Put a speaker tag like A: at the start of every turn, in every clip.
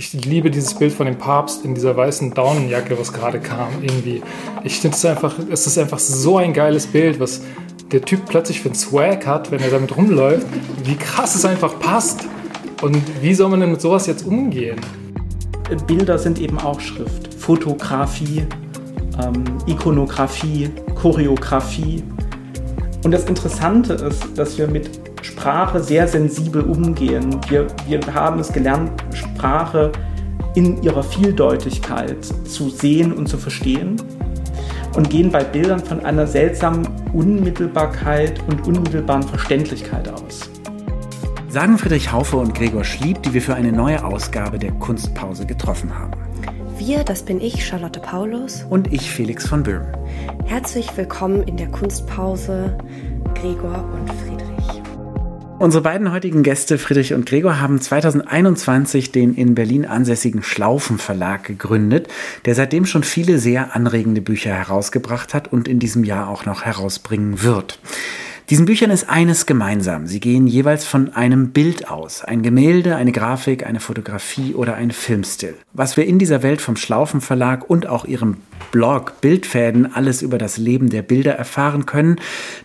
A: Ich liebe dieses Bild von dem Papst in dieser weißen Daunenjacke, was gerade kam. Irgendwie. Ich finde es einfach, es ist einfach so ein geiles Bild, was der Typ plötzlich für einen Swag hat, wenn er damit rumläuft. Wie krass es einfach passt. Und wie soll man denn mit sowas jetzt umgehen?
B: Bilder sind eben auch Schrift. Fotografie, ähm, Ikonografie, Choreografie. Und das Interessante ist, dass wir mit Sprache sehr sensibel umgehen. Wir, wir haben es gelernt, Sprache in ihrer Vieldeutigkeit zu sehen und zu verstehen und gehen bei Bildern von einer seltsamen Unmittelbarkeit und unmittelbaren Verständlichkeit aus.
C: Sagen Friedrich Haufe und Gregor Schlieb, die wir für eine neue Ausgabe der Kunstpause getroffen haben.
D: Wir, das bin ich, Charlotte Paulus.
C: Und ich, Felix von Böhm.
D: Herzlich willkommen in der Kunstpause, Gregor und Friedrich.
C: Unsere beiden heutigen Gäste, Friedrich und Gregor, haben 2021 den in Berlin ansässigen Schlaufen Verlag gegründet, der seitdem schon viele sehr anregende Bücher herausgebracht hat und in diesem Jahr auch noch herausbringen wird. Diesen Büchern ist eines gemeinsam. Sie gehen jeweils von einem Bild aus. Ein Gemälde, eine Grafik, eine Fotografie oder ein Filmstill. Was wir in dieser Welt vom Schlaufen Verlag und auch ihrem Blog Bildfäden alles über das Leben der Bilder erfahren können,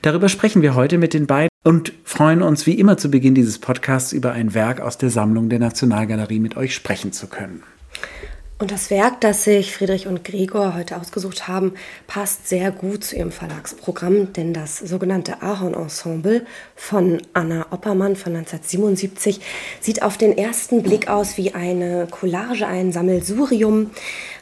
C: darüber sprechen wir heute mit den beiden und freuen uns wie immer zu Beginn dieses Podcasts über ein Werk aus der Sammlung der Nationalgalerie mit euch sprechen zu können.
D: Und das Werk, das sich Friedrich und Gregor heute ausgesucht haben, passt sehr gut zu ihrem Verlagsprogramm, denn das sogenannte Ahorn-Ensemble von Anna Oppermann von 1977 sieht auf den ersten Blick aus wie eine Collage, ein Sammelsurium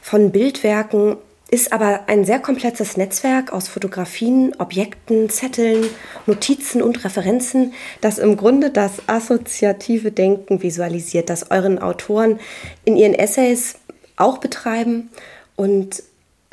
D: von Bildwerken, ist aber ein sehr komplexes Netzwerk aus Fotografien, Objekten, Zetteln, Notizen und Referenzen, das im Grunde das assoziative Denken visualisiert, das euren Autoren in ihren Essays auch betreiben. Und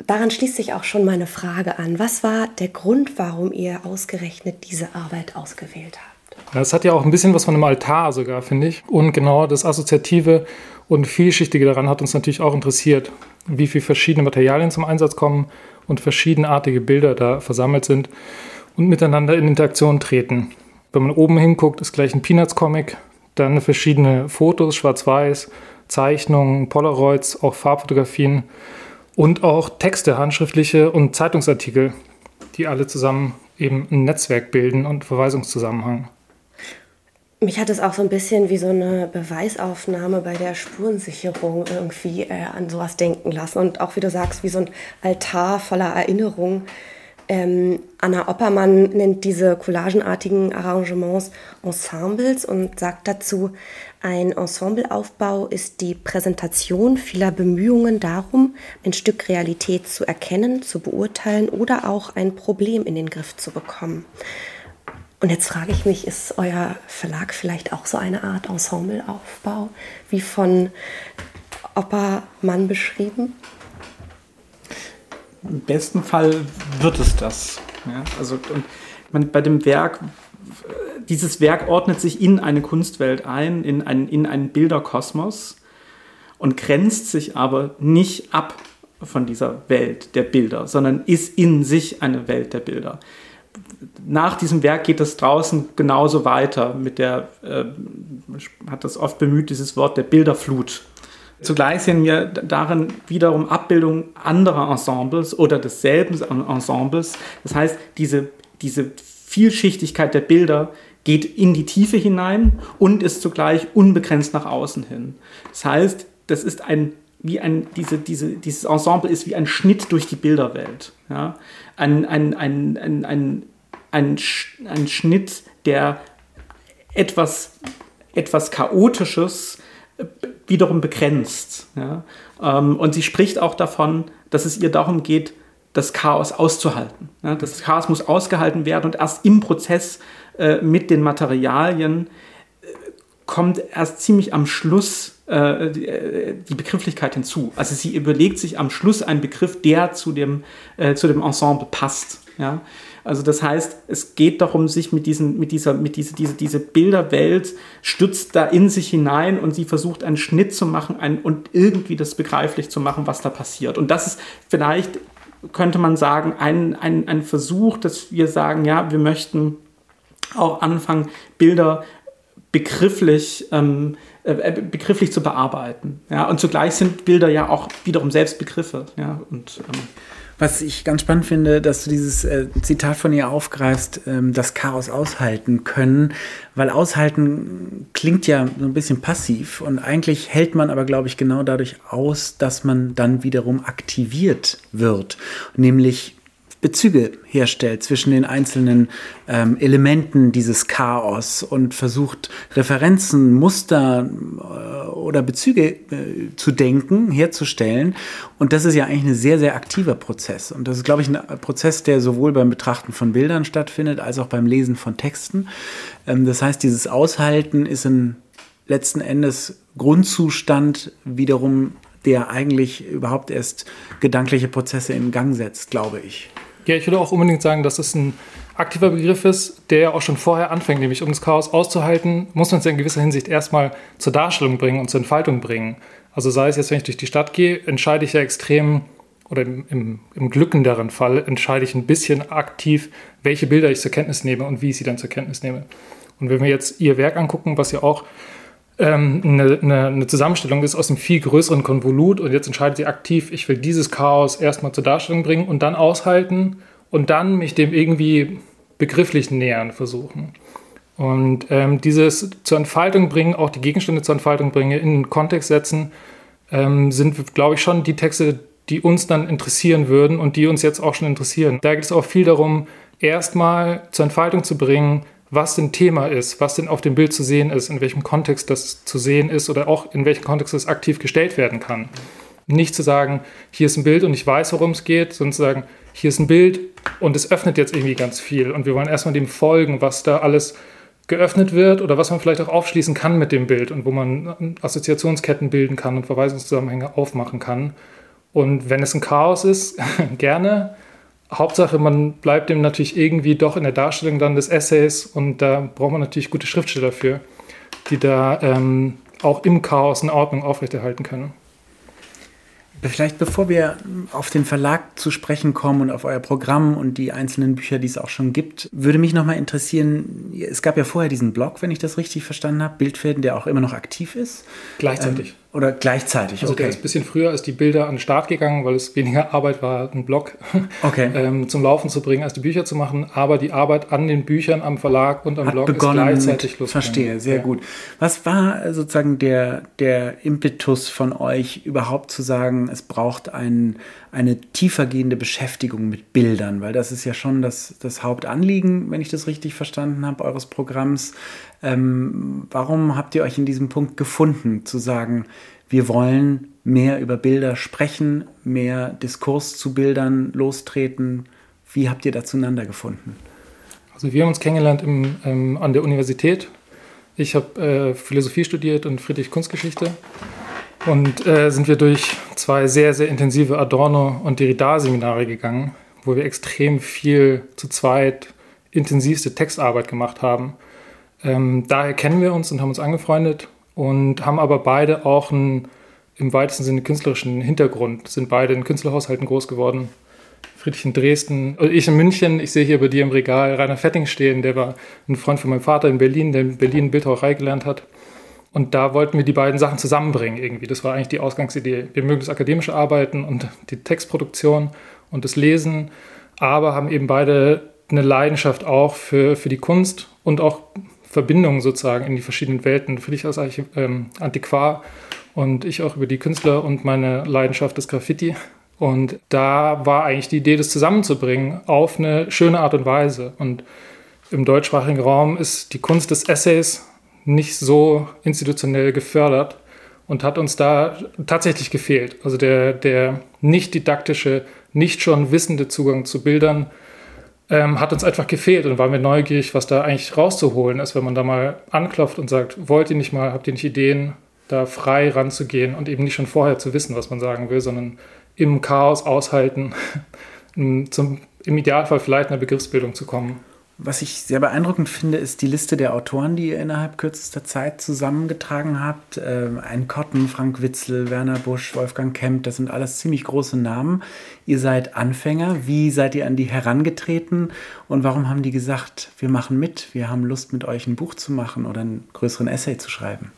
D: daran schließt sich auch schon meine Frage an. Was war der Grund, warum ihr ausgerechnet diese Arbeit ausgewählt habt?
A: Das hat ja auch ein bisschen was von einem Altar sogar, finde ich. Und genau das Assoziative und Vielschichtige daran hat uns natürlich auch interessiert, wie viele verschiedene Materialien zum Einsatz kommen und verschiedenartige Bilder da versammelt sind und miteinander in Interaktion treten. Wenn man oben hinguckt, ist gleich ein Peanuts-Comic, dann verschiedene Fotos, schwarz-weiß, Zeichnungen, Polaroids, auch Farbfotografien und auch Texte, handschriftliche und Zeitungsartikel, die alle zusammen eben ein Netzwerk bilden und Verweisungszusammenhang.
D: Mich hat es auch so ein bisschen wie so eine Beweisaufnahme bei der Spurensicherung irgendwie äh, an sowas denken lassen. Und auch, wie du sagst, wie so ein Altar voller Erinnerungen. Ähm, Anna Oppermann nennt diese collagenartigen Arrangements Ensembles und sagt dazu, ein Ensembleaufbau ist die Präsentation vieler Bemühungen darum, ein Stück Realität zu erkennen, zu beurteilen oder auch ein Problem in den Griff zu bekommen. Und jetzt frage ich mich, ist euer Verlag vielleicht auch so eine Art Ensembleaufbau wie von Oppermann beschrieben?
B: Im besten Fall wird es das. Ja, also man, bei dem Werk, dieses Werk ordnet sich in eine Kunstwelt ein, in, ein, in einen Bilderkosmos und grenzt sich aber nicht ab von dieser Welt der Bilder, sondern ist in sich eine Welt der Bilder. Nach diesem Werk geht es draußen genauso weiter mit der, äh, hat das oft bemüht, dieses Wort der Bilderflut Zugleich sehen wir darin wiederum Abbildungen anderer Ensembles oder desselben Ensembles. Das heißt, diese, diese Vielschichtigkeit der Bilder geht in die Tiefe hinein und ist zugleich unbegrenzt nach außen hin. Das heißt, das ist ein, wie ein, diese, diese, dieses Ensemble ist wie ein Schnitt durch die Bilderwelt. Ja? Ein, ein, ein, ein, ein, ein, ein Schnitt, der etwas, etwas Chaotisches wiederum begrenzt. Ja? Ähm, und sie spricht auch davon, dass es ihr darum geht, das Chaos auszuhalten. Ja? Das Chaos muss ausgehalten werden und erst im Prozess äh, mit den Materialien äh, kommt erst ziemlich am Schluss äh, die, äh, die, Begrifflichkeit hinzu. Also sie überlegt sich am Schluss einen Begriff, der zu dem, äh, zu dem Ensemble passt. Ja? Also das heißt, es geht darum, sich mit, diesen, mit dieser, mit diese, diese, diese Bilderwelt stützt da in sich hinein und sie versucht einen Schnitt zu machen ein, und irgendwie das begreiflich zu machen, was da passiert. Und das ist vielleicht, könnte man sagen, ein, ein, ein Versuch, dass wir sagen, ja, wir möchten auch anfangen, Bilder begrifflich ähm, äh, begrifflich zu bearbeiten. Ja? Und zugleich sind Bilder ja auch wiederum selbst Begriffe. Ja? Und, ähm,
C: was ich ganz spannend finde, dass du dieses äh, Zitat von ihr aufgreifst, ähm, das Chaos aushalten können, weil aushalten klingt ja so ein bisschen passiv und eigentlich hält man aber, glaube ich, genau dadurch aus, dass man dann wiederum aktiviert wird, nämlich Bezüge herstellt zwischen den einzelnen ähm, Elementen dieses Chaos und versucht Referenzen, Muster äh, oder Bezüge äh, zu denken, herzustellen. Und das ist ja eigentlich ein sehr, sehr aktiver Prozess. Und das ist, glaube ich, ein Prozess, der sowohl beim Betrachten von Bildern stattfindet, als auch beim Lesen von Texten. Ähm, das heißt, dieses Aushalten ist ein letzten Endes Grundzustand wiederum der eigentlich überhaupt erst gedankliche Prozesse in Gang setzt, glaube ich.
A: Ja, ich würde auch unbedingt sagen, dass es ein aktiver Begriff ist, der auch schon vorher anfängt, nämlich um das Chaos auszuhalten, muss man es in gewisser Hinsicht erstmal zur Darstellung bringen und zur Entfaltung bringen. Also sei es jetzt, wenn ich durch die Stadt gehe, entscheide ich ja extrem, oder im, im, im glückenderen Fall, entscheide ich ein bisschen aktiv, welche Bilder ich zur Kenntnis nehme und wie ich sie dann zur Kenntnis nehme. Und wenn wir jetzt ihr Werk angucken, was ja auch ähm, eine, eine, eine, Zusammenstellung ist aus einem viel größeren Konvolut und jetzt entscheidet sie aktiv, ich will dieses Chaos erstmal zur Darstellung bringen und dann aushalten und dann mich dem irgendwie begrifflich nähern versuchen. Und ähm, dieses zur Entfaltung bringen, auch die Gegenstände zur Entfaltung bringen, in den Kontext setzen, ähm, sind, glaube ich, schon die Texte, die uns dann interessieren würden und die uns jetzt auch schon interessieren. Da geht es auch viel darum, erstmal zur Entfaltung zu bringen, was denn Thema ist, was denn auf dem Bild zu sehen ist, in welchem Kontext das zu sehen ist oder auch in welchem Kontext es aktiv gestellt werden kann. Nicht zu sagen, hier ist ein Bild und ich weiß, worum es geht, sondern zu sagen, hier ist ein Bild und es öffnet jetzt irgendwie ganz viel und wir wollen erstmal dem folgen, was da alles geöffnet wird oder was man vielleicht auch aufschließen kann mit dem Bild und wo man Assoziationsketten bilden kann und Verweisungszusammenhänge aufmachen kann. Und wenn es ein Chaos ist, gerne, Hauptsache, man bleibt dem natürlich irgendwie doch in der Darstellung dann des Essays und da braucht man natürlich gute Schriftsteller für, die da ähm, auch im Chaos eine Ordnung aufrechterhalten können.
C: Vielleicht bevor wir auf den Verlag zu sprechen kommen und auf euer Programm und die einzelnen Bücher, die es auch schon gibt, würde mich nochmal interessieren, es gab ja vorher diesen Blog, wenn ich das richtig verstanden habe, Bildfäden, der auch immer noch aktiv ist.
A: Gleichzeitig.
C: Ähm, oder gleichzeitig,
A: also okay. der ist ein bisschen früher als die Bilder an den Start gegangen, weil es weniger Arbeit war, einen Blog
C: okay.
A: ähm, zum Laufen zu bringen, als die Bücher zu machen. Aber die Arbeit an den Büchern, am Verlag und am
C: Hat
A: Blog
C: begonnen
A: ist gleichzeitig
C: los. Verstehe, sehr ja. gut. Was war sozusagen der, der Impetus von euch, überhaupt zu sagen, es braucht ein, eine tiefergehende Beschäftigung mit Bildern? Weil das ist ja schon das, das Hauptanliegen, wenn ich das richtig verstanden habe, eures Programms. Ähm, warum habt ihr euch in diesem Punkt gefunden, zu sagen, wir wollen mehr über Bilder sprechen, mehr Diskurs zu Bildern lostreten? Wie habt ihr da zueinander gefunden?
A: Also wir haben uns kennengelernt im, ähm, an der Universität. Ich habe äh, Philosophie studiert und Friedrich Kunstgeschichte. Und äh, sind wir durch zwei sehr, sehr intensive Adorno- und Derrida-Seminare gegangen, wo wir extrem viel zu zweit intensivste Textarbeit gemacht haben. Ähm, daher kennen wir uns und haben uns angefreundet und haben aber beide auch einen im weitesten Sinne künstlerischen Hintergrund, sind beide in Künstlerhaushalten groß geworden. Friedrich in Dresden, also ich in München, ich sehe hier bei dir im Regal Rainer Fetting stehen, der war ein Freund von meinem Vater in Berlin, der in Berlin Bildhauerei gelernt hat. Und da wollten wir die beiden Sachen zusammenbringen irgendwie. Das war eigentlich die Ausgangsidee. Wir mögen das akademische Arbeiten und die Textproduktion und das Lesen, aber haben eben beide eine Leidenschaft auch für, für die Kunst und auch Verbindungen sozusagen in die verschiedenen Welten. Für dich als Archiv ähm, Antiquar und ich auch über die Künstler und meine Leidenschaft des Graffiti. Und da war eigentlich die Idee, das zusammenzubringen auf eine schöne Art und Weise. Und im deutschsprachigen Raum ist die Kunst des Essays nicht so institutionell gefördert und hat uns da tatsächlich gefehlt. Also der, der nicht didaktische, nicht schon wissende Zugang zu Bildern ähm, hat uns einfach gefehlt und waren wir neugierig, was da eigentlich rauszuholen ist, wenn man da mal anklopft und sagt, wollt ihr nicht mal, habt ihr nicht Ideen, da frei ranzugehen und eben nicht schon vorher zu wissen, was man sagen will, sondern im Chaos aushalten, zum, im Idealfall vielleicht einer Begriffsbildung zu kommen.
C: Was ich sehr beeindruckend finde, ist die Liste der Autoren, die ihr innerhalb kürzester Zeit zusammengetragen habt. Ähm, ein Kotten, Frank Witzel, Werner Busch, Wolfgang Kemp, das sind alles ziemlich große Namen. Ihr seid Anfänger. Wie seid ihr an die herangetreten und warum haben die gesagt, wir machen mit, wir haben Lust mit euch ein Buch zu machen oder einen größeren Essay zu schreiben?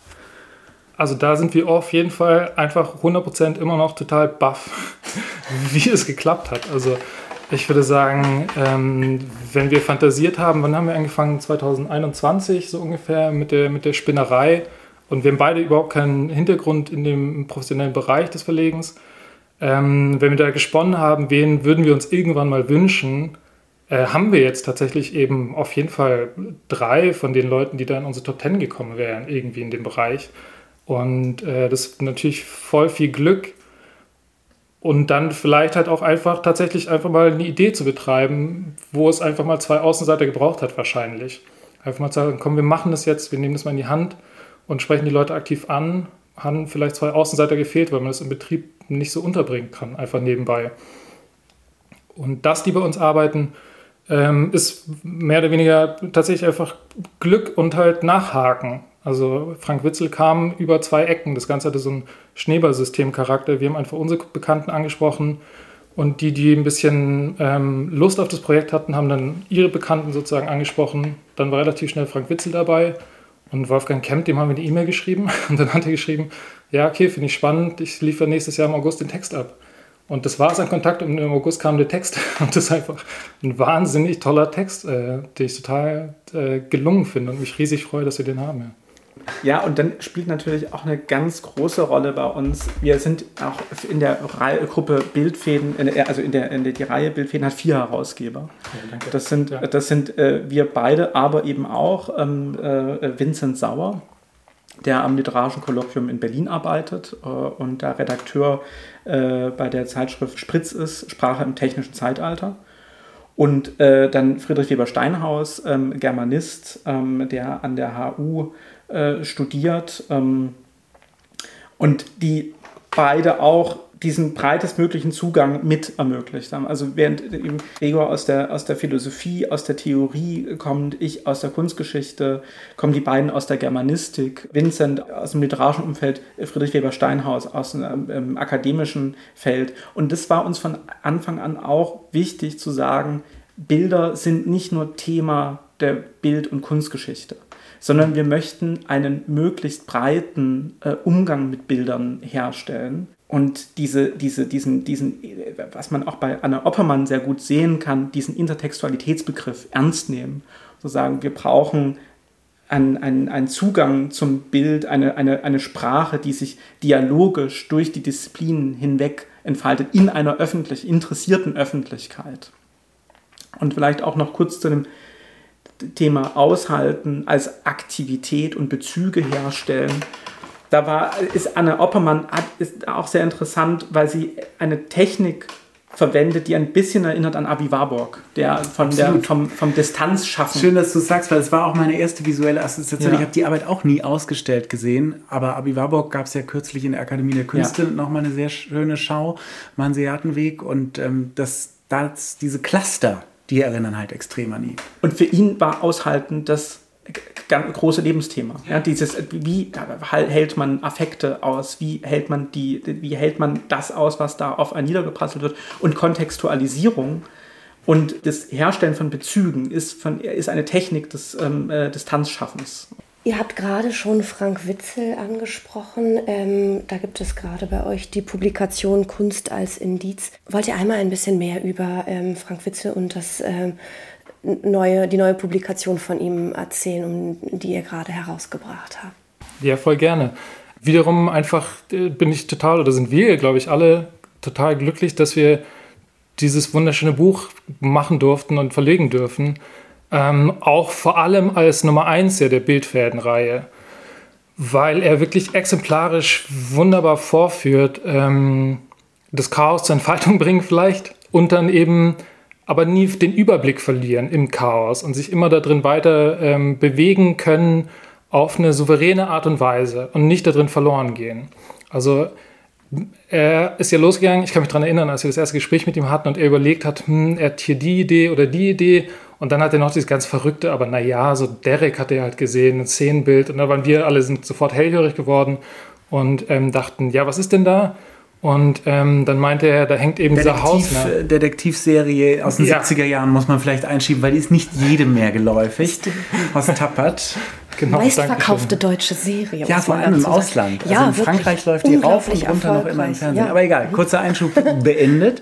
A: Also da sind wir auf jeden Fall einfach 100% immer noch total baff, wie es geklappt hat. Also ich würde sagen, ähm, wenn wir fantasiert haben, wann haben wir angefangen? 2021 so ungefähr mit der, mit der Spinnerei. Und wir haben beide überhaupt keinen Hintergrund in dem professionellen Bereich des Verlegens. Ähm, wenn wir da gesponnen haben, wen würden wir uns irgendwann mal wünschen, äh, haben wir jetzt tatsächlich eben auf jeden Fall drei von den Leuten, die da in unsere Top Ten gekommen wären, irgendwie in dem Bereich. Und äh, das ist natürlich voll viel Glück. Und dann vielleicht halt auch einfach tatsächlich einfach mal eine Idee zu betreiben, wo es einfach mal zwei Außenseiter gebraucht hat, wahrscheinlich. Einfach mal zu sagen, komm, wir machen das jetzt, wir nehmen das mal in die Hand und sprechen die Leute aktiv an. Haben vielleicht zwei Außenseiter gefehlt, weil man das im Betrieb nicht so unterbringen kann, einfach nebenbei. Und dass die bei uns arbeiten, ähm, ist mehr oder weniger tatsächlich einfach Glück und halt Nachhaken. Also Frank Witzel kam über zwei Ecken. Das Ganze hatte so einen Schneeballsystem-Charakter. Wir haben einfach unsere Bekannten angesprochen und die, die ein bisschen ähm, Lust auf das Projekt hatten, haben dann ihre Bekannten sozusagen angesprochen. Dann war relativ schnell Frank Witzel dabei und Wolfgang Kemp, dem haben wir eine E-Mail geschrieben und dann hat er geschrieben, ja, okay, finde ich spannend, ich liefere nächstes Jahr im August den Text ab. Und das war sein Kontakt und im August kam der Text. Und das ist einfach ein wahnsinnig toller Text, äh, den ich total äh, gelungen finde und mich riesig freue, dass wir den haben. Ja.
B: Ja, und dann spielt natürlich auch eine ganz große Rolle bei uns. Wir sind auch in der Reihe, Gruppe Bildfäden, also in der, in der die Reihe Bildfäden hat vier Herausgeber. Ja, das sind, das sind äh, wir beide, aber eben auch ähm, äh, Vincent Sauer, der am Literarischen Kolloquium in Berlin arbeitet äh, und da Redakteur äh, bei der Zeitschrift Spritz ist, Sprache im technischen Zeitalter. Und äh, dann Friedrich Weber Steinhaus, ähm, Germanist, ähm, der an der HU äh, studiert ähm, und die beide auch diesen breitestmöglichen Zugang mit ermöglicht haben. Also während Gregor aus der, aus der Philosophie, aus der Theorie kommt, ich aus der Kunstgeschichte, kommen die beiden aus der Germanistik, Vincent aus dem literarischen Umfeld, Friedrich Weber Steinhaus aus dem ähm, akademischen Feld. Und das war uns von Anfang an auch wichtig zu sagen, Bilder sind nicht nur Thema der Bild- und Kunstgeschichte sondern wir möchten einen möglichst breiten äh, Umgang mit Bildern herstellen. Und diese, diese, diesen, diesen, was man auch bei Anna Oppermann sehr gut sehen kann, diesen Intertextualitätsbegriff ernst nehmen. So sagen, wir brauchen einen, einen, Zugang zum Bild, eine, eine, eine Sprache, die sich dialogisch durch die Disziplinen hinweg entfaltet, in einer öffentlich interessierten Öffentlichkeit. Und vielleicht auch noch kurz zu dem Thema Aushalten als Aktivität und Bezüge herstellen. Da war, ist Anne Oppermann ist auch sehr interessant, weil sie eine Technik verwendet, die ein bisschen erinnert an Avi Warburg, der von der, vom, vom Distanzschaffen.
C: Schön, dass du sagst, weil es war auch meine erste visuelle Assoziation. Ja. Ich habe die Arbeit auch nie ausgestellt gesehen, aber Avi Warburg gab es ja kürzlich in der Akademie der Künste ja. nochmal eine sehr schöne Schau, Manseatenweg und ähm, das, das, diese Cluster, die erinnern halt extrem an ihn.
B: Und für ihn war Aushalten das große Lebensthema. Ja, dieses, wie hält man Affekte aus? Wie hält man die, wie hält man das aus, was da auf einen niedergeprasselt wird? Und Kontextualisierung und das Herstellen von Bezügen ist, von, ist eine Technik des ähm, äh, Distanzschaffens.
D: Ihr habt gerade schon Frank Witzel angesprochen. Ähm, da gibt es gerade bei euch die Publikation Kunst als Indiz. Wollt ihr einmal ein bisschen mehr über ähm, Frank Witzel und das, ähm, neue, die neue Publikation von ihm erzählen, um die ihr gerade herausgebracht habt?
A: Ja, voll gerne. Wiederum einfach äh, bin ich total, oder sind wir, glaube ich, alle total glücklich, dass wir dieses wunderschöne Buch machen durften und verlegen dürfen ähm, auch vor allem als Nummer 1 der Bildfädenreihe, weil er wirklich exemplarisch wunderbar vorführt, ähm, das Chaos zur Entfaltung bringen vielleicht und dann eben aber nie den Überblick verlieren im Chaos und sich immer darin weiter ähm, bewegen können auf eine souveräne Art und Weise und nicht darin verloren gehen. Also er ist ja losgegangen, ich kann mich daran erinnern, als wir das erste Gespräch mit ihm hatten und er überlegt hat, hm, er hat hier die Idee oder die Idee und dann hat er noch dieses ganz Verrückte, aber naja, so Derek hat er halt gesehen, ein Szenenbild. Und da waren wir alle sind sofort hellhörig geworden und ähm, dachten, ja, was ist denn da? Und ähm, dann meinte er, da hängt eben Detektiv, dieser Haus.
C: Ne? Detektivserie aus den ja. 70er Jahren muss man vielleicht einschieben, weil die ist nicht jedem mehr geläufig. aus Tappert.
D: Genau, meistverkaufte deutsche Serie.
C: Ja, vor allem im Ausland. Also ja, in Frankreich läuft die rauf und runter noch immer im Fernsehen. Ja. Aber egal, kurzer Einschub beendet.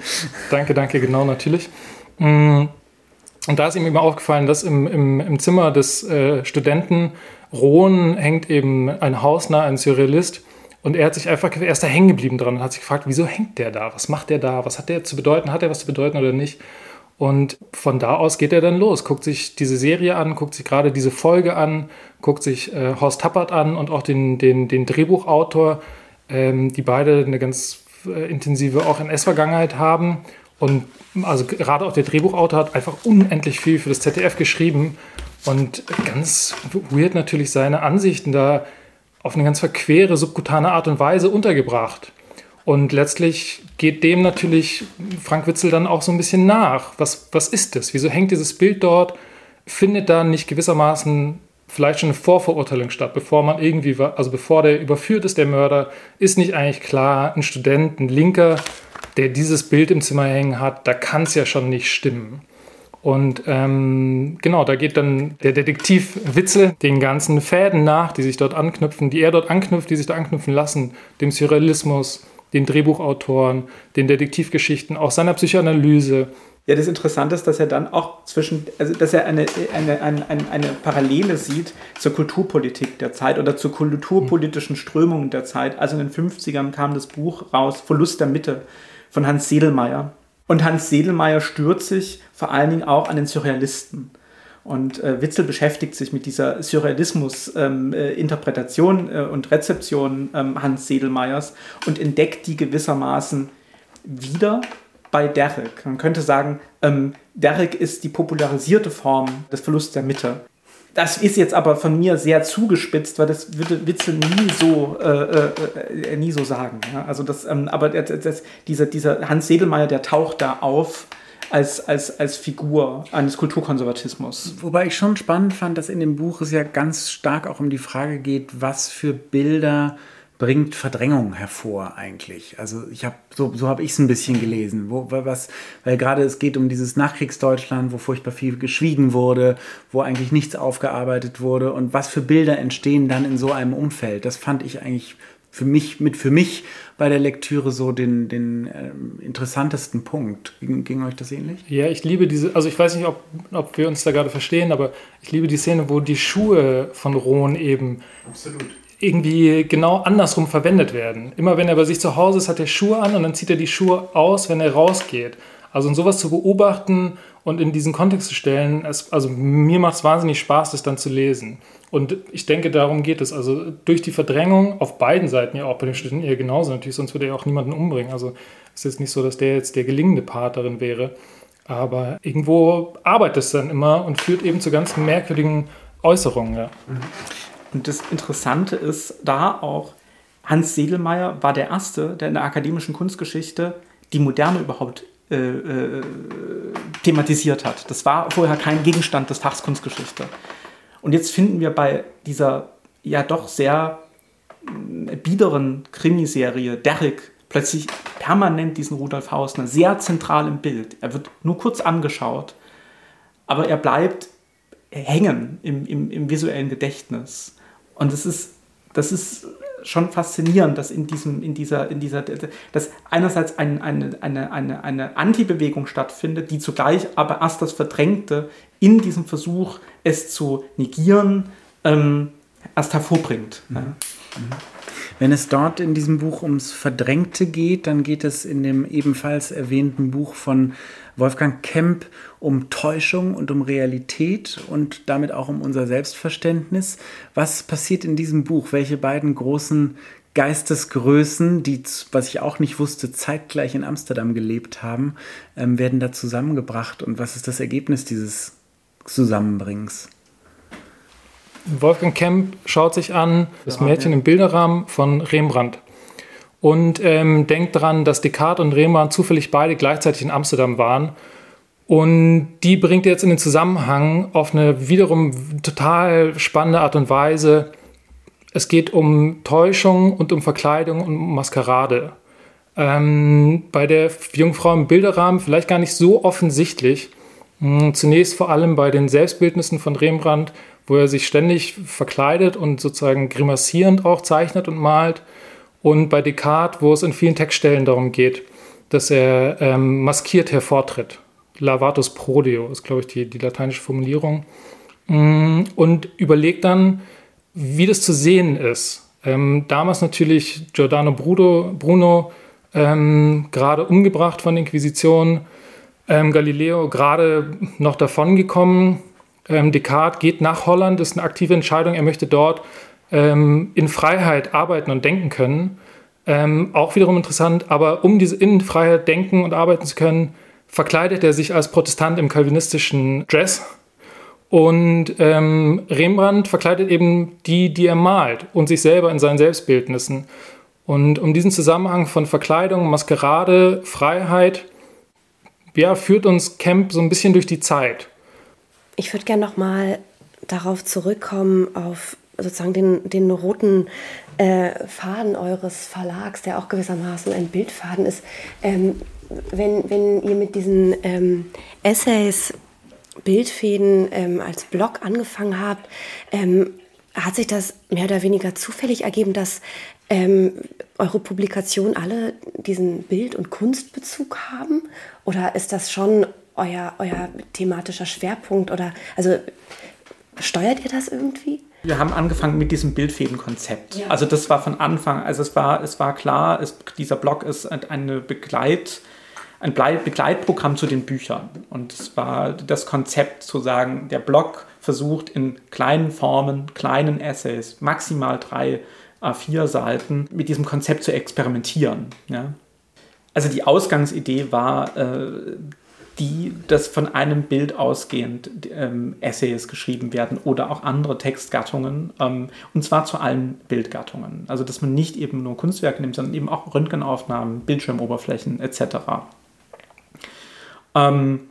A: Danke, danke, genau, natürlich. Mm, und da ist ihm immer aufgefallen, dass im, im, im Zimmer des äh, Studenten Rohn hängt eben ein Hausnah, ein Surrealist. Und er hat sich einfach, er ist da hängen geblieben dran und hat sich gefragt, wieso hängt der da? Was macht der da? Was hat der zu bedeuten? Hat er was zu bedeuten oder nicht? Und von da aus geht er dann los, guckt sich diese Serie an, guckt sich gerade diese Folge an, guckt sich äh, Horst Tappert an und auch den, den, den Drehbuchautor, ähm, die beide eine ganz äh, intensive auch NS-Vergangenheit haben. Und also gerade auch der Drehbuchautor hat einfach unendlich viel für das ZDF geschrieben und ganz weird natürlich seine Ansichten da auf eine ganz verquere, subkutane Art und Weise untergebracht. Und letztlich geht dem natürlich Frank Witzel dann auch so ein bisschen nach. Was, was ist das? Wieso hängt dieses Bild dort? Findet da nicht gewissermaßen vielleicht schon eine Vorverurteilung statt, bevor man irgendwie, also bevor der überführt ist, der Mörder, ist nicht eigentlich klar, ein Student, ein Linker, der dieses Bild im Zimmer hängen hat, da kann es ja schon nicht stimmen. Und ähm, genau, da geht dann der Detektiv Witzel den ganzen Fäden nach, die sich dort anknüpfen, die er dort anknüpft, die sich da anknüpfen lassen, dem Surrealismus, den Drehbuchautoren, den Detektivgeschichten, auch seiner Psychoanalyse.
B: Ja, das Interessante ist, dass er dann auch zwischen, also dass er eine, eine, eine, eine Parallele sieht zur Kulturpolitik der Zeit oder zur kulturpolitischen Strömungen der Zeit. Also in den 50ern kam das Buch raus, Verlust der Mitte von Hans Sedelmeier. Und Hans Sedelmeier stört sich vor allen Dingen auch an den Surrealisten. Und äh, Witzel beschäftigt sich mit dieser Surrealismus-Interpretation ähm, äh, äh, und Rezeption ähm, Hans Sedelmeiers und entdeckt die gewissermaßen wieder bei Derrick. Man könnte sagen, ähm, Derrick ist die popularisierte Form des Verlusts der Mitte. Das ist jetzt aber von mir sehr zugespitzt, weil das würde Witzel nie so, äh, äh, äh nie so sagen. Ja? Also das, ähm, aber das, das, dieser, dieser Hans Sedelmeier, der taucht da auf als, als, als Figur eines Kulturkonservatismus.
C: Wobei ich schon spannend fand, dass in dem Buch es ja ganz stark auch um die Frage geht, was für Bilder bringt Verdrängung hervor eigentlich. Also ich habe so so habe ich es ein bisschen gelesen, wo was weil gerade es geht um dieses Nachkriegsdeutschland, wo furchtbar viel geschwiegen wurde, wo eigentlich nichts aufgearbeitet wurde und was für Bilder entstehen dann in so einem Umfeld. Das fand ich eigentlich für mich, mit für mich bei der Lektüre so den, den ähm, interessantesten Punkt. Ging, ging, euch das ähnlich?
A: Ja, ich liebe diese, also ich weiß nicht, ob, ob wir uns da gerade verstehen, aber ich liebe die Szene, wo die Schuhe von Rohn eben Absolut. Irgendwie genau andersrum verwendet werden. Immer wenn er bei sich zu Hause ist, hat er Schuhe an und dann zieht er die Schuhe aus, wenn er rausgeht. Also und sowas zu beobachten und in diesen Kontext zu stellen, es, also mir macht es wahnsinnig Spaß, das dann zu lesen. Und ich denke, darum geht es. Also durch die Verdrängung auf beiden Seiten, ja auch bei den Studenten eher genauso natürlich, sonst würde er auch niemanden umbringen. Also es ist jetzt nicht so, dass der jetzt der gelingende Part darin wäre. Aber irgendwo arbeitet es dann immer und führt eben zu ganz merkwürdigen Äußerungen. Ja.
B: Und das Interessante ist da auch, Hans Sedelmeier war der Erste, der in der akademischen Kunstgeschichte die Moderne überhaupt äh, äh, thematisiert hat. Das war vorher kein Gegenstand des Fachs Kunstgeschichte. Und jetzt finden wir bei dieser ja doch sehr äh, biederen Krimiserie Derrick plötzlich permanent diesen Rudolf Hausner sehr zentral im Bild. Er wird nur kurz angeschaut, aber er bleibt hängen im, im, im visuellen Gedächtnis. Und das ist, das ist schon faszinierend, dass in diesem, in dieser, in dieser, dass einerseits ein, eine, eine, eine, eine Antibewegung stattfindet, die zugleich aber erst das Verdrängte in diesem Versuch, es zu negieren, ähm, erst hervorbringt. Mhm. Ja. Mhm.
C: Wenn es dort in diesem Buch ums Verdrängte geht, dann geht es in dem ebenfalls erwähnten Buch von Wolfgang Kemp um Täuschung und um Realität und damit auch um unser Selbstverständnis. Was passiert in diesem Buch? Welche beiden großen Geistesgrößen, die, was ich auch nicht wusste, zeitgleich in Amsterdam gelebt haben, ähm, werden da zusammengebracht? Und was ist das Ergebnis dieses Zusammenbringens?
A: Wolfgang Kemp schaut sich an das Mädchen im Bilderrahmen von Rembrandt und ähm, denkt daran, dass Descartes und Rembrandt zufällig beide gleichzeitig in Amsterdam waren. Und die bringt er jetzt in den Zusammenhang auf eine wiederum total spannende Art und Weise. Es geht um Täuschung und um Verkleidung und um Maskerade. Ähm, bei der Jungfrau im Bilderrahmen vielleicht gar nicht so offensichtlich. Hm, zunächst vor allem bei den Selbstbildnissen von Rembrandt, wo er sich ständig verkleidet und sozusagen grimassierend auch zeichnet und malt. Und bei Descartes, wo es in vielen Textstellen darum geht, dass er ähm, maskiert hervortritt. Lavatus prodeo ist, glaube ich, die, die lateinische Formulierung. Mm, und überlegt dann, wie das zu sehen ist. Ähm, damals natürlich Giordano Bruno, Bruno ähm, gerade umgebracht von Inquisition, ähm, Galileo gerade noch davongekommen. Ähm, Descartes geht nach Holland, ist eine aktive Entscheidung. Er möchte dort ähm, in Freiheit arbeiten und denken können. Ähm, auch wiederum interessant, aber um diese Innenfreiheit denken und arbeiten zu können, verkleidet er sich als Protestant im kalvinistischen Dress. Und ähm, Rembrandt verkleidet eben die, die er malt und sich selber in seinen Selbstbildnissen. Und um diesen Zusammenhang von Verkleidung, Maskerade, Freiheit, ja, führt uns Camp so ein bisschen durch die Zeit.
D: Ich würde gerne nochmal darauf zurückkommen, auf sozusagen den, den roten äh, Faden eures Verlags, der auch gewissermaßen ein Bildfaden ist. Ähm, wenn, wenn ihr mit diesen ähm, Essays, Bildfäden ähm, als Blog angefangen habt, ähm, hat sich das mehr oder weniger zufällig ergeben, dass ähm, eure Publikationen alle diesen Bild- und Kunstbezug haben? Oder ist das schon euer, euer thematischer Schwerpunkt? Oder also steuert ihr das irgendwie?
B: Wir haben angefangen mit diesem Bildfädenkonzept. Ja. Also das war von Anfang, also es war, es war klar, es, dieser Blog ist eine Begleit, ein Begleitprogramm zu den Büchern. Und es war das Konzept zu sagen, der Blog versucht in kleinen Formen, kleinen Essays, maximal drei A4-Seiten, mit diesem Konzept zu experimentieren. Ja? Also die Ausgangsidee war, äh, die, dass von einem Bild ausgehend ähm, Essays geschrieben werden oder auch andere Textgattungen, ähm, und zwar zu allen Bildgattungen. Also dass man nicht eben nur Kunstwerke nimmt, sondern eben auch Röntgenaufnahmen, Bildschirmoberflächen etc. Ähm,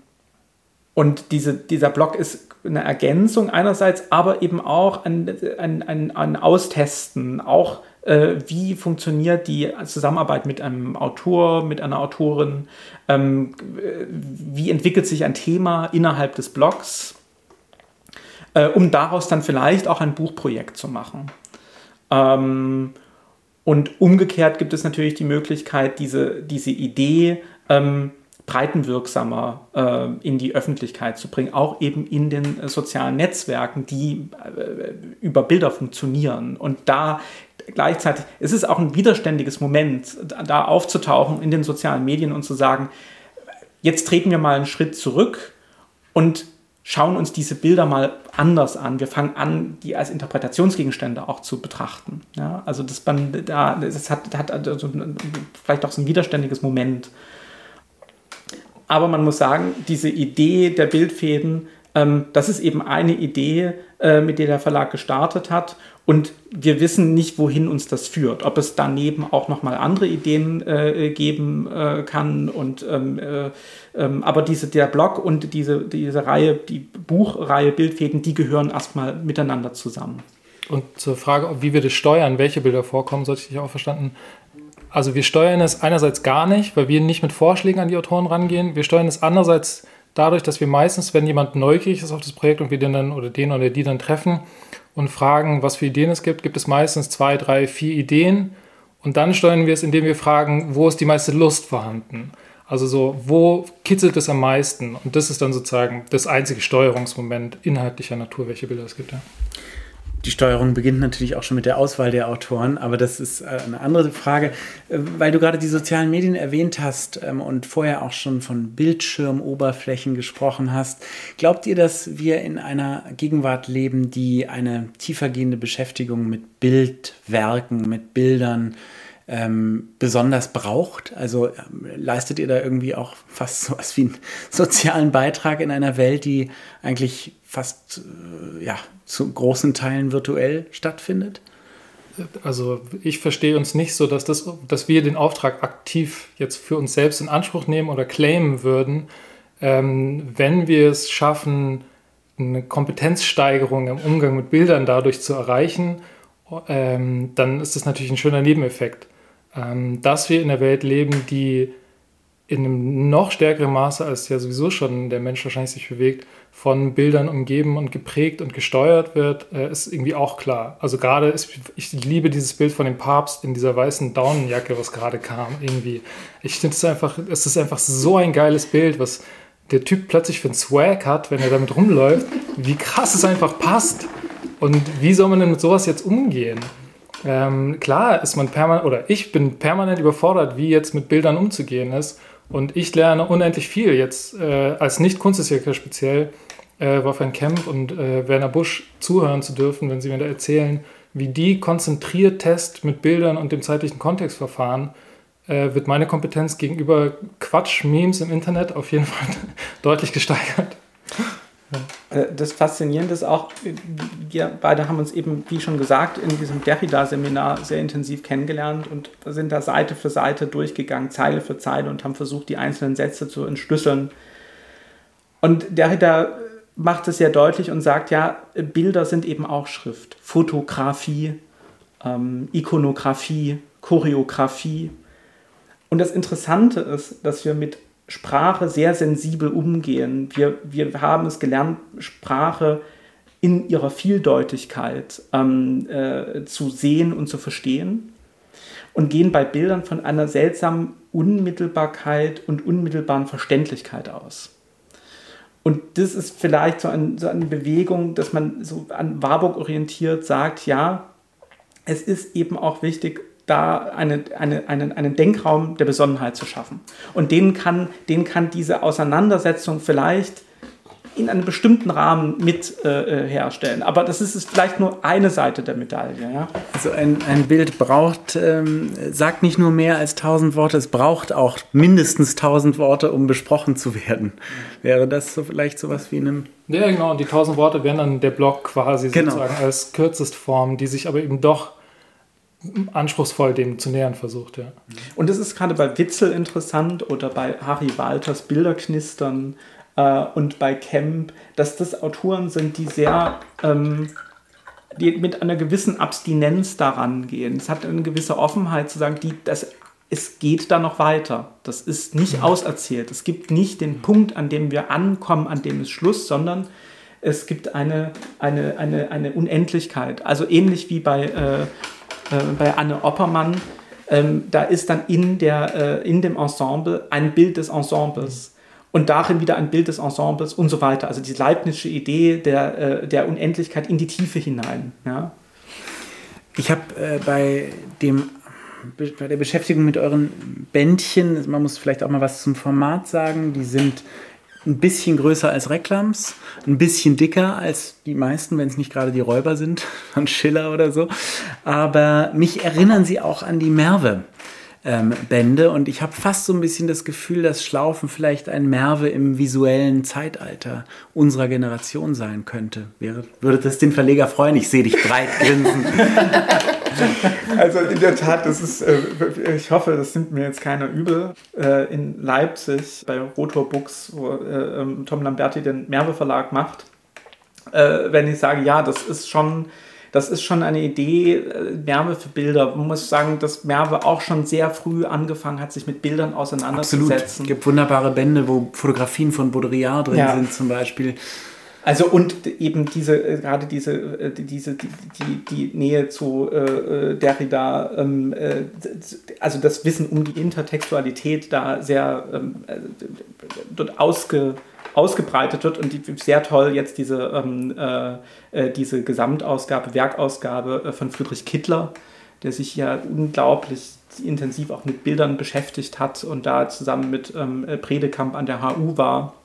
B: und diese, dieser Blog ist eine Ergänzung einerseits, aber eben auch ein, ein, ein, ein Austesten, auch wie funktioniert die Zusammenarbeit mit einem Autor, mit einer Autorin, ähm, wie entwickelt sich ein Thema innerhalb des Blogs, äh, um daraus dann vielleicht auch ein Buchprojekt zu machen. Ähm, und umgekehrt gibt es natürlich die Möglichkeit, diese, diese Idee ähm, breitenwirksamer äh, in die Öffentlichkeit zu bringen, auch eben in den äh, sozialen Netzwerken, die äh, über Bilder funktionieren. Und da gleichzeitig, es ist auch ein widerständiges Moment, da aufzutauchen in den sozialen Medien und zu sagen, jetzt treten wir mal einen Schritt zurück und schauen uns diese Bilder mal anders an. Wir fangen an, die als Interpretationsgegenstände auch zu betrachten. Ja, also das, man, da, das hat, hat also vielleicht auch so ein widerständiges Moment. Aber man muss sagen, diese Idee der Bildfäden, ähm, das ist eben eine Idee, äh, mit der der Verlag gestartet hat. Und wir wissen nicht, wohin uns das führt. Ob es daneben auch nochmal andere Ideen äh, geben äh, kann. Und, ähm, äh, ähm, aber diese, der Blog und diese, diese Reihe, die Buchreihe Bildfäden, die gehören erstmal miteinander zusammen.
A: Und zur Frage, wie wir das steuern, welche Bilder vorkommen, sollte ich auch verstanden also wir steuern es einerseits gar nicht, weil wir nicht mit Vorschlägen an die Autoren rangehen. Wir steuern es andererseits dadurch, dass wir meistens, wenn jemand neugierig ist auf das Projekt und wir den dann oder den oder die dann treffen und fragen, was für Ideen es gibt, gibt es meistens zwei, drei, vier Ideen. Und dann steuern wir es, indem wir fragen, wo ist die meiste Lust vorhanden? Also so, wo kitzelt es am meisten? Und das ist dann sozusagen das einzige Steuerungsmoment inhaltlicher Natur, welche Bilder es gibt. Ja.
C: Die Steuerung beginnt natürlich auch schon mit der Auswahl der Autoren, aber das ist äh, eine andere Frage. Äh, weil du gerade die sozialen Medien erwähnt hast ähm, und vorher auch schon von Bildschirmoberflächen gesprochen hast, glaubt ihr, dass wir in einer Gegenwart leben, die eine tiefergehende Beschäftigung mit Bildwerken, mit Bildern ähm, besonders braucht? Also ähm, leistet ihr da irgendwie auch fast so was wie einen sozialen Beitrag in einer Welt, die eigentlich fast äh, ja, zu großen Teilen virtuell stattfindet?
A: Also ich verstehe uns nicht so, dass, das, dass wir den Auftrag aktiv jetzt für uns selbst in Anspruch nehmen oder claimen würden, ähm, wenn wir es schaffen, eine Kompetenzsteigerung im Umgang mit Bildern dadurch zu erreichen, ähm, dann ist das natürlich ein schöner Nebeneffekt. Ähm, dass wir in der Welt leben, die in einem noch stärkeren Maße, als ja sowieso schon der Mensch wahrscheinlich sich bewegt, von Bildern umgeben und geprägt und gesteuert wird, äh, ist irgendwie auch klar. Also gerade, ich liebe dieses Bild von dem Papst in dieser weißen Daunenjacke, was gerade kam, irgendwie. Ich finde es einfach, es ist einfach so ein geiles Bild, was der Typ plötzlich für einen Swag hat, wenn er damit rumläuft, wie krass es einfach passt. Und wie soll man denn mit sowas jetzt umgehen? Ähm, klar ist man permanent, oder ich bin permanent überfordert, wie jetzt mit Bildern umzugehen ist. Und ich lerne unendlich viel jetzt äh, als Nicht-Kunsthistoriker speziell, äh, Wolfgang Kemp und äh, Werner Busch zuhören zu dürfen, wenn sie mir da erzählen, wie die konzentriert Test mit Bildern und dem zeitlichen Kontext verfahren, äh, wird meine Kompetenz gegenüber Quatsch-Memes im Internet auf jeden Fall deutlich gesteigert.
B: Äh, das Faszinierende ist auch, wir beide haben uns eben, wie schon gesagt, in diesem Derrida-Seminar sehr intensiv kennengelernt und sind da Seite für Seite durchgegangen, Zeile für Zeile und haben versucht, die einzelnen Sätze zu entschlüsseln. Und Derrida macht es sehr deutlich und sagt, ja, Bilder sind eben auch Schrift. Fotografie, ähm, Ikonografie, Choreografie. Und das Interessante ist, dass wir mit Sprache sehr sensibel umgehen. Wir, wir haben es gelernt, Sprache in ihrer Vieldeutigkeit ähm, äh, zu sehen und zu verstehen und gehen bei Bildern von einer seltsamen Unmittelbarkeit und unmittelbaren Verständlichkeit aus. Und das ist vielleicht so, ein, so eine Bewegung, dass man so an Warburg orientiert sagt, ja, es ist eben auch wichtig, da eine, eine, einen, einen Denkraum der Besonnenheit zu schaffen. Und den kann, den kann diese Auseinandersetzung vielleicht in einem bestimmten Rahmen mit äh, äh, herstellen. Aber das ist, ist vielleicht nur eine Seite der Medaille. Ja?
C: Also ein, ein Bild braucht, ähm, sagt nicht nur mehr als tausend Worte, es braucht auch mindestens tausend Worte, um besprochen zu werden. Wäre das so vielleicht sowas wie einem...
A: Ja, genau. Und die tausend Worte wären dann der Block quasi genau. sozusagen als Kürzestform, die sich aber eben doch anspruchsvoll dem zu nähern versucht, ja.
B: Und das ist gerade bei Witzel interessant oder bei Harry Walters Bilderknistern äh, und bei Kemp, dass das Autoren sind, die sehr ähm, die mit einer gewissen Abstinenz daran gehen. Es hat eine gewisse Offenheit zu sagen, die, das, es geht da noch weiter. Das ist nicht auserzählt. Es gibt nicht den Punkt, an dem wir ankommen, an dem ist Schluss, sondern es gibt eine, eine, eine, eine Unendlichkeit. Also ähnlich wie bei äh, äh, bei Anne Oppermann, ähm, da ist dann in, der, äh, in dem Ensemble ein Bild des Ensembles und darin wieder ein Bild des Ensembles und so weiter. Also die Leibnizsche Idee der, äh, der Unendlichkeit in die Tiefe hinein. Ja.
C: Ich habe äh, bei dem bei der Beschäftigung mit euren Bändchen, man muss vielleicht auch mal was zum Format sagen, die sind ein bisschen größer als Reklams, ein bisschen dicker als die meisten, wenn es nicht gerade die Räuber sind, von Schiller oder so. Aber mich erinnern sie auch an die Merve. Ähm, Bände und ich habe fast so ein bisschen das Gefühl, dass Schlaufen vielleicht ein Merve im visuellen Zeitalter unserer Generation sein könnte. Wäre, würde das den Verleger freuen? Ich sehe dich breit grinsen.
B: Also in der Tat, das ist, äh, ich hoffe, das nimmt mir jetzt keiner übel. Äh, in Leipzig bei Rotor Books, wo äh, ähm, Tom Lamberti den Merve Verlag macht, äh, wenn ich sage, ja, das ist schon das ist schon eine Idee, äh, Merve für Bilder. Man muss sagen, dass Merve auch schon sehr früh angefangen hat, sich mit Bildern auseinanderzusetzen. Absolut.
C: Es gibt wunderbare Bände, wo Fotografien von Baudrillard drin ja. sind zum Beispiel.
B: Also und eben diese, äh, gerade diese, äh, diese, die, die, die Nähe zu äh, Derrida, ähm, äh, also das Wissen um die Intertextualität da sehr ähm, dort ausge, ausgebreitet wird und die, sehr toll jetzt diese, ähm, äh, diese Gesamtausgabe, Werkausgabe äh, von Friedrich Kittler, der sich ja unglaublich intensiv auch mit Bildern beschäftigt hat und da zusammen mit ähm, Predekamp an der HU war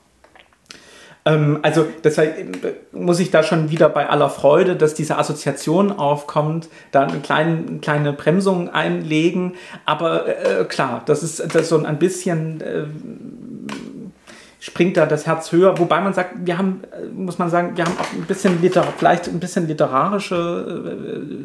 B: ähm, also deshalb muss ich da schon wieder bei aller Freude, dass diese Assoziation aufkommt, da eine kleine, eine kleine Bremsung einlegen. Aber äh, klar, das ist, das ist so ein bisschen... Äh, springt da das Herz höher, wobei man sagt, wir haben, äh, muss man sagen, wir haben auch ein bisschen literar vielleicht ein bisschen literarische,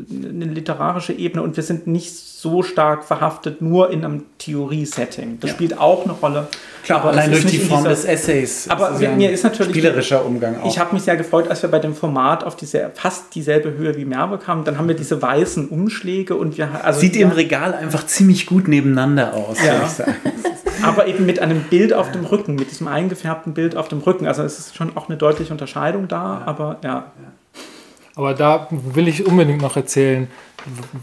B: äh, eine literarische Ebene und wir sind nicht so stark verhaftet nur in einem Theorie-Setting. Das ja. spielt auch eine Rolle.
C: Klar, aber allein durch die Form dieser, des Essays.
B: Aber ist mir ist natürlich
C: spielerischer Umgang
B: auch. Ich habe mich sehr gefreut, als wir bei dem Format auf diese fast dieselbe Höhe wie Merve kamen. Dann haben wir diese weißen Umschläge und wir
C: also sieht im Regal einfach ziemlich gut nebeneinander aus. Ja.
B: aber eben mit einem Bild auf dem Rücken, mit diesem eingefärbten Bild auf dem Rücken. Also es ist schon auch eine deutliche Unterscheidung da, aber ja.
A: Aber da will ich unbedingt noch erzählen,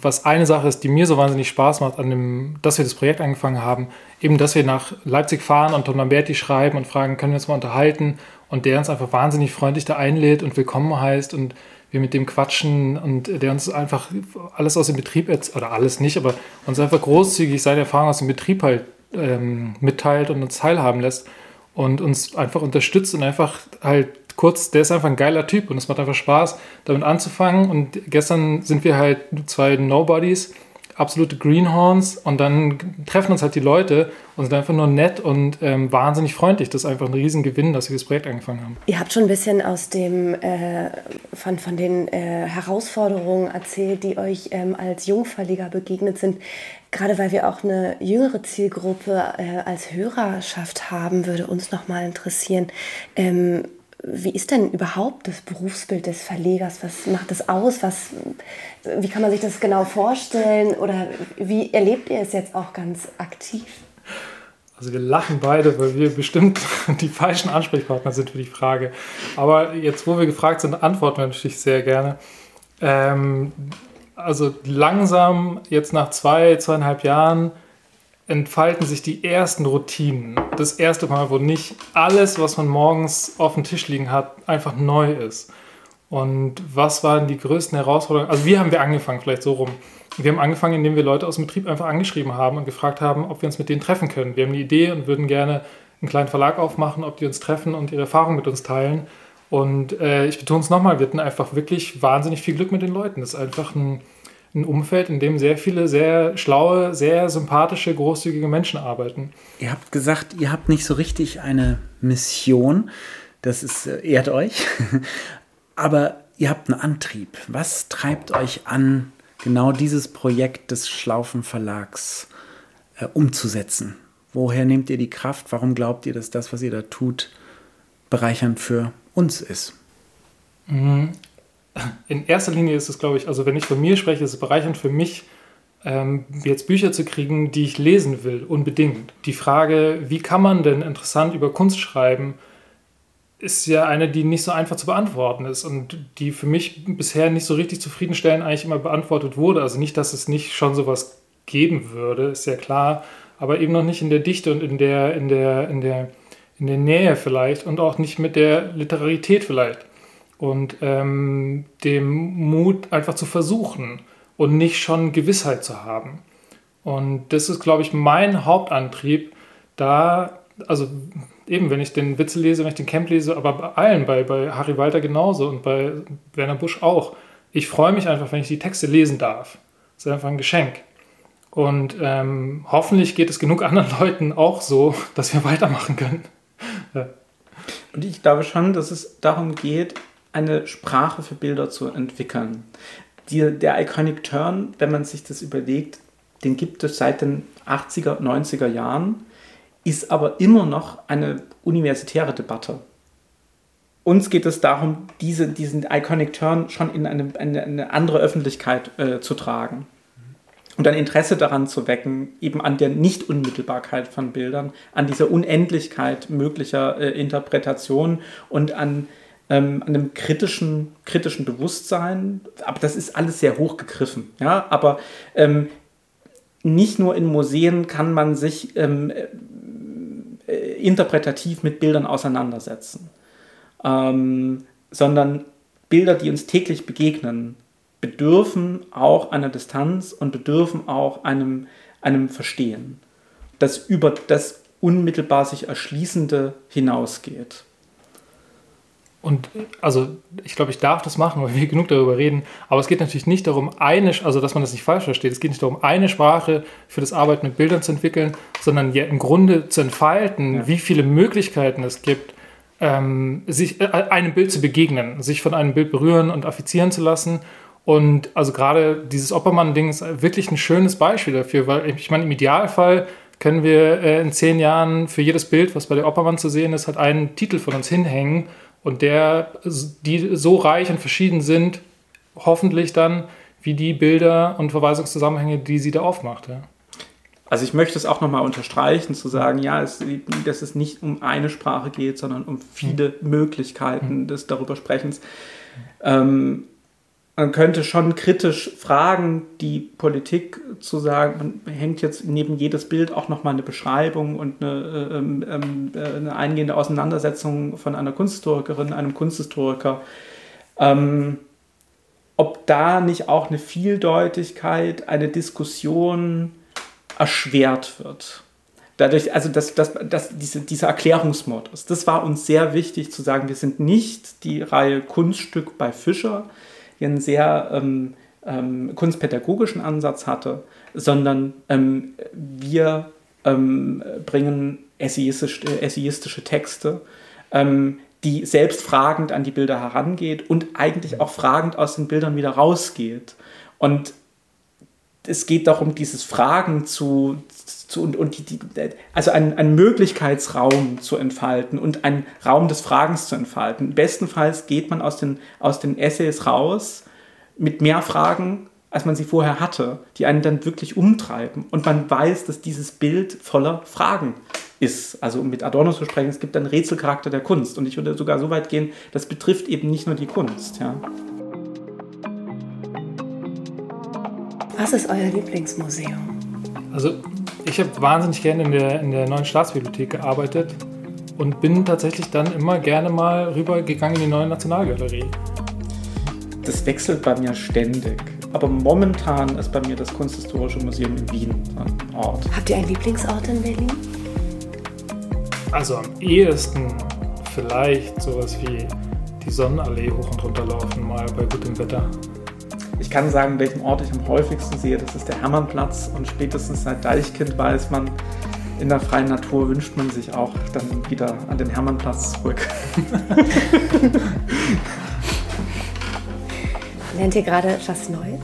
A: was eine Sache ist, die mir so wahnsinnig Spaß macht, an dem, dass wir das Projekt angefangen haben, eben, dass wir nach Leipzig fahren und Tom Lamberti schreiben und fragen, können wir uns mal unterhalten und der uns einfach wahnsinnig freundlich da einlädt und willkommen heißt und wir mit dem quatschen und der uns einfach alles aus dem Betrieb, oder alles nicht, aber uns einfach großzügig seine Erfahrung aus dem Betrieb halt ähm, mitteilt und uns teilhaben lässt und uns einfach unterstützt und einfach halt kurz, der ist einfach ein geiler Typ und es macht einfach Spaß, damit anzufangen. Und gestern sind wir halt zwei Nobodies, absolute Greenhorns und dann treffen uns halt die Leute und sind einfach nur nett und ähm, wahnsinnig freundlich. Das ist einfach ein Riesengewinn, dass wir das Projekt angefangen haben.
D: Ihr habt schon ein bisschen aus dem, äh, von, von den äh, Herausforderungen erzählt, die euch ähm, als Jungverleger begegnet sind. Gerade weil wir auch eine jüngere Zielgruppe äh, als Hörerschaft haben, würde uns noch mal interessieren. Ähm, wie ist denn überhaupt das Berufsbild des Verlegers? Was macht das aus? Was, wie kann man sich das genau vorstellen? Oder wie erlebt ihr es jetzt auch ganz aktiv?
A: Also wir lachen beide, weil wir bestimmt die falschen Ansprechpartner sind für die Frage. Aber jetzt, wo wir gefragt sind, antworten wir natürlich sehr gerne. Ähm, also langsam, jetzt nach zwei, zweieinhalb Jahren, entfalten sich die ersten Routinen. Das erste Mal, wo nicht alles, was man morgens auf dem Tisch liegen hat, einfach neu ist. Und was waren die größten Herausforderungen? Also wie haben wir angefangen, vielleicht so rum. Wir haben angefangen, indem wir Leute aus dem Betrieb einfach angeschrieben haben und gefragt haben, ob wir uns mit denen treffen können. Wir haben eine Idee und würden gerne einen kleinen Verlag aufmachen, ob die uns treffen und ihre Erfahrungen mit uns teilen. Und äh, ich betone es nochmal, wir hatten einfach wirklich wahnsinnig viel Glück mit den Leuten. Das ist einfach ein, ein Umfeld, in dem sehr viele sehr schlaue, sehr sympathische, großzügige Menschen arbeiten.
C: Ihr habt gesagt, ihr habt nicht so richtig eine Mission. Das ist, äh, ehrt euch. Aber ihr habt einen Antrieb. Was treibt euch an, genau dieses Projekt des Schlaufen Verlags äh, umzusetzen? Woher nehmt ihr die Kraft? Warum glaubt ihr, dass das, was ihr da tut, bereichernd für uns ist?
A: Mhm in erster Linie ist es, glaube ich, also wenn ich von mir spreche, ist es bereichernd für mich, ähm, jetzt Bücher zu kriegen, die ich lesen will, unbedingt. Die Frage, wie kann man denn interessant über Kunst schreiben, ist ja eine, die nicht so einfach zu beantworten ist und die für mich bisher nicht so richtig zufriedenstellend eigentlich immer beantwortet wurde. Also nicht, dass es nicht schon sowas geben würde, ist ja klar, aber eben noch nicht in der Dichte und in der, in der, in der, in der Nähe vielleicht und auch nicht mit der Literarität vielleicht und ähm, dem Mut einfach zu versuchen und nicht schon Gewissheit zu haben. Und das ist, glaube ich, mein Hauptantrieb, da, also eben, wenn ich den Witzel lese, wenn ich den Camp lese, aber bei allen, bei, bei Harry Walter genauso und bei Werner Busch auch. Ich freue mich einfach, wenn ich die Texte lesen darf. Das ist einfach ein Geschenk. Und ähm, hoffentlich geht es genug anderen Leuten auch so, dass wir weitermachen können.
B: Und ich glaube schon, dass es darum geht, eine Sprache für Bilder zu entwickeln. Die, der Iconic Turn, wenn man sich das überlegt, den gibt es seit den 80er, 90er Jahren, ist aber immer noch eine universitäre Debatte. Uns geht es darum, diese, diesen Iconic Turn schon in eine, eine, eine andere Öffentlichkeit äh, zu tragen und ein Interesse daran zu wecken, eben an der Nicht-Unmittelbarkeit von Bildern, an dieser Unendlichkeit möglicher äh, Interpretationen und an ähm, einem kritischen, kritischen Bewusstsein. Aber das ist alles sehr hochgegriffen. Ja? Aber ähm, nicht nur in Museen kann man sich ähm, äh, interpretativ mit Bildern auseinandersetzen, ähm, sondern Bilder, die uns täglich begegnen, bedürfen auch einer Distanz und bedürfen auch einem, einem Verstehen, das über das unmittelbar sich Erschließende hinausgeht.
A: Und also ich glaube, ich darf das machen, weil wir genug darüber reden. Aber es geht natürlich nicht darum, eine, also dass man das nicht falsch versteht, es geht nicht darum, eine Sprache für das Arbeiten mit Bildern zu entwickeln, sondern ja im Grunde zu entfalten, ja. wie viele Möglichkeiten es gibt, ähm, sich äh, einem Bild zu begegnen, sich von einem Bild berühren und affizieren zu lassen. Und also gerade dieses Oppermann-Ding ist wirklich ein schönes Beispiel dafür, weil ich meine, im Idealfall können wir äh, in zehn Jahren für jedes Bild, was bei der Oppermann zu sehen ist, halt einen Titel von uns hinhängen und der, die so reich und verschieden sind, hoffentlich dann, wie die Bilder und Verweisungszusammenhänge, die sie da aufmacht. Ja.
B: Also ich möchte es auch nochmal unterstreichen, zu sagen, ja, es, dass es nicht um eine Sprache geht, sondern um viele Möglichkeiten des darüber Sprechens. Ähm, man könnte schon kritisch fragen, die Politik zu sagen, man hängt jetzt neben jedes Bild auch nochmal eine Beschreibung und eine, ähm, ähm, äh, eine, eingehende Auseinandersetzung von einer Kunsthistorikerin, einem Kunsthistoriker. Ähm, ob da nicht auch eine Vieldeutigkeit, eine Diskussion erschwert wird. Dadurch, also das, das, das, diese, dieser Erklärungsmodus, das war uns sehr wichtig zu sagen, wir sind nicht die Reihe Kunststück bei Fischer, einen sehr ähm, ähm, kunstpädagogischen Ansatz hatte, sondern ähm, wir ähm, bringen essayistisch, äh, essayistische Texte, ähm, die selbst fragend an die Bilder herangeht und eigentlich auch fragend aus den Bildern wieder rausgeht. Und es geht darum, dieses Fragen zu, zu und, und die, die, also einen, einen Möglichkeitsraum zu entfalten und einen Raum des Fragens zu entfalten. Bestenfalls geht man aus den, aus den Essays raus mit mehr Fragen, als man sie vorher hatte, die einen dann wirklich umtreiben. Und man weiß, dass dieses Bild voller Fragen ist. Also um mit Adorno zu sprechen, es gibt einen Rätselcharakter der Kunst. Und ich würde sogar so weit gehen, das betrifft eben nicht nur die Kunst. Ja.
D: Was ist euer Lieblingsmuseum?
A: Also ich habe wahnsinnig gerne in der, in der neuen Staatsbibliothek gearbeitet und bin tatsächlich dann immer gerne mal rübergegangen in die neue Nationalgalerie.
B: Das wechselt bei mir ständig. Aber momentan ist bei mir das Kunsthistorische Museum in Wien ein Ort.
D: Habt ihr einen Lieblingsort in Berlin?
A: Also am ehesten vielleicht sowas wie die Sonnenallee hoch und runter laufen, mal bei gutem Wetter.
B: Ich kann sagen, welchen Ort ich am häufigsten sehe. Das ist der Hermannplatz. Und spätestens seit Deichkind weiß man, in der freien Natur wünscht man sich auch dann wieder an den Hermannplatz zurück.
D: Lernt ihr gerade etwas Neues?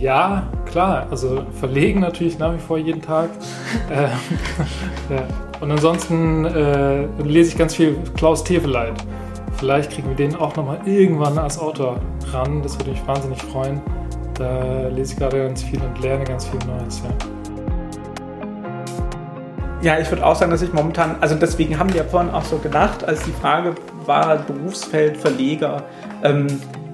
A: Ja, klar. Also verlegen natürlich nach wie vor jeden Tag. äh, ja. Und ansonsten äh, lese ich ganz viel Klaus Teveleit. Vielleicht kriegen wir den auch nochmal irgendwann als Autor ran. Das würde mich wahnsinnig freuen. Da lese ich gerade ganz viel und lerne ganz viel Neues.
B: Ja. Ja, ich würde auch sagen, dass ich momentan, also deswegen haben wir ja vorhin auch so gedacht, als die Frage war, Berufsfeld Verleger, ähm,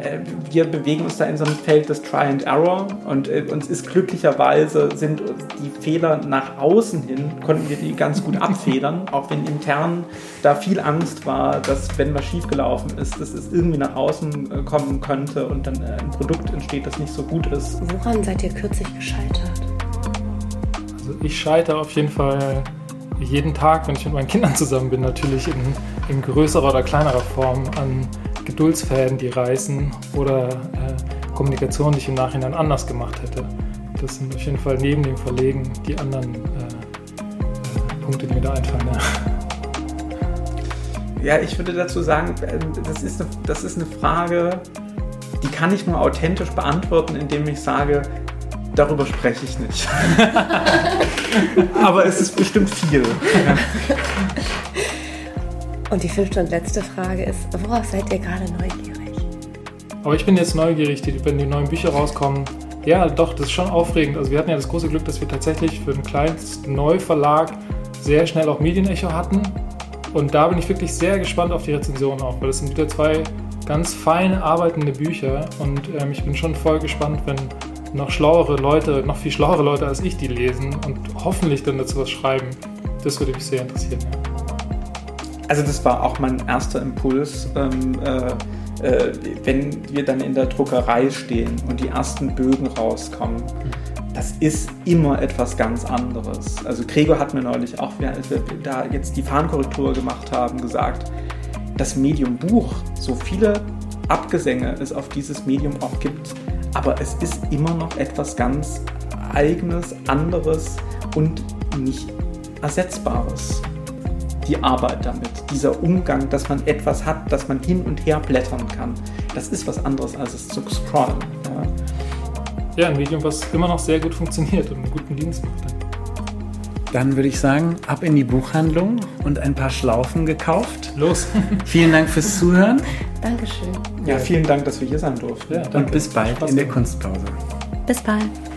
B: äh, wir bewegen uns da in so einem Feld des Try and Error und äh, uns ist glücklicherweise sind die Fehler nach außen hin, konnten wir die ganz gut abfedern, auch wenn intern da viel Angst war, dass wenn was schiefgelaufen ist, dass es irgendwie nach außen äh, kommen könnte und dann ein Produkt entsteht, das nicht so gut ist.
D: Woran seid ihr kürzlich gescheitert?
A: Also ich scheitere auf jeden Fall jeden Tag, wenn ich mit meinen Kindern zusammen bin, natürlich in, in größerer oder kleinerer Form an Geduldsfäden, die reißen oder äh, Kommunikation, die ich im Nachhinein anders gemacht hätte. Das sind auf jeden Fall neben dem Verlegen die anderen äh, äh, Punkte, die mir da einfallen.
B: Ja. ja, ich würde dazu sagen, äh, das ist, eine, das ist eine Frage, die kann ich nur authentisch beantworten, indem ich sage, darüber spreche ich nicht. Aber es ist bestimmt viel.
D: Und die fünfte und letzte Frage ist, worauf seid ihr gerade neugierig?
A: Aber ich bin jetzt neugierig, wenn die neuen Bücher rauskommen. Ja, doch, das ist schon aufregend. Also wir hatten ja das große Glück, dass wir tatsächlich für den kleinsten Neuverlag sehr schnell auch Medienecho hatten. Und da bin ich wirklich sehr gespannt auf die Rezension auch, weil das sind wieder zwei ganz fein arbeitende Bücher. Und ähm, ich bin schon voll gespannt, wenn noch schlauere Leute, noch viel schlauere Leute als ich die lesen und hoffentlich dann dazu was schreiben. Das würde mich sehr interessieren.
B: Also das war auch mein erster Impuls, ähm, äh, äh, wenn wir dann in der Druckerei stehen und die ersten Bögen rauskommen. Das ist immer etwas ganz anderes. Also Gregor hat mir neulich auch, als wir da jetzt die Fahnenkorrektur gemacht haben, gesagt, das Medium Buch, so viele Abgesänge es auf dieses Medium auch gibt, aber es ist immer noch etwas ganz eigenes, anderes und nicht ersetzbares. Die Arbeit damit, dieser Umgang, dass man etwas hat, dass man hin und her blättern kann, das ist was anderes als es zu scrollen.
A: Ja, ja ein Medium, was immer noch sehr gut funktioniert und einen guten Dienst macht.
C: Dann würde ich sagen, ab in die Buchhandlung und ein paar Schlaufen gekauft.
A: Los.
C: Vielen Dank fürs Zuhören.
D: Dankeschön.
B: Ja, vielen Dank, dass wir hier sein durften.
C: Ja, und bis bald in der Kunstpause.
D: Bis bald.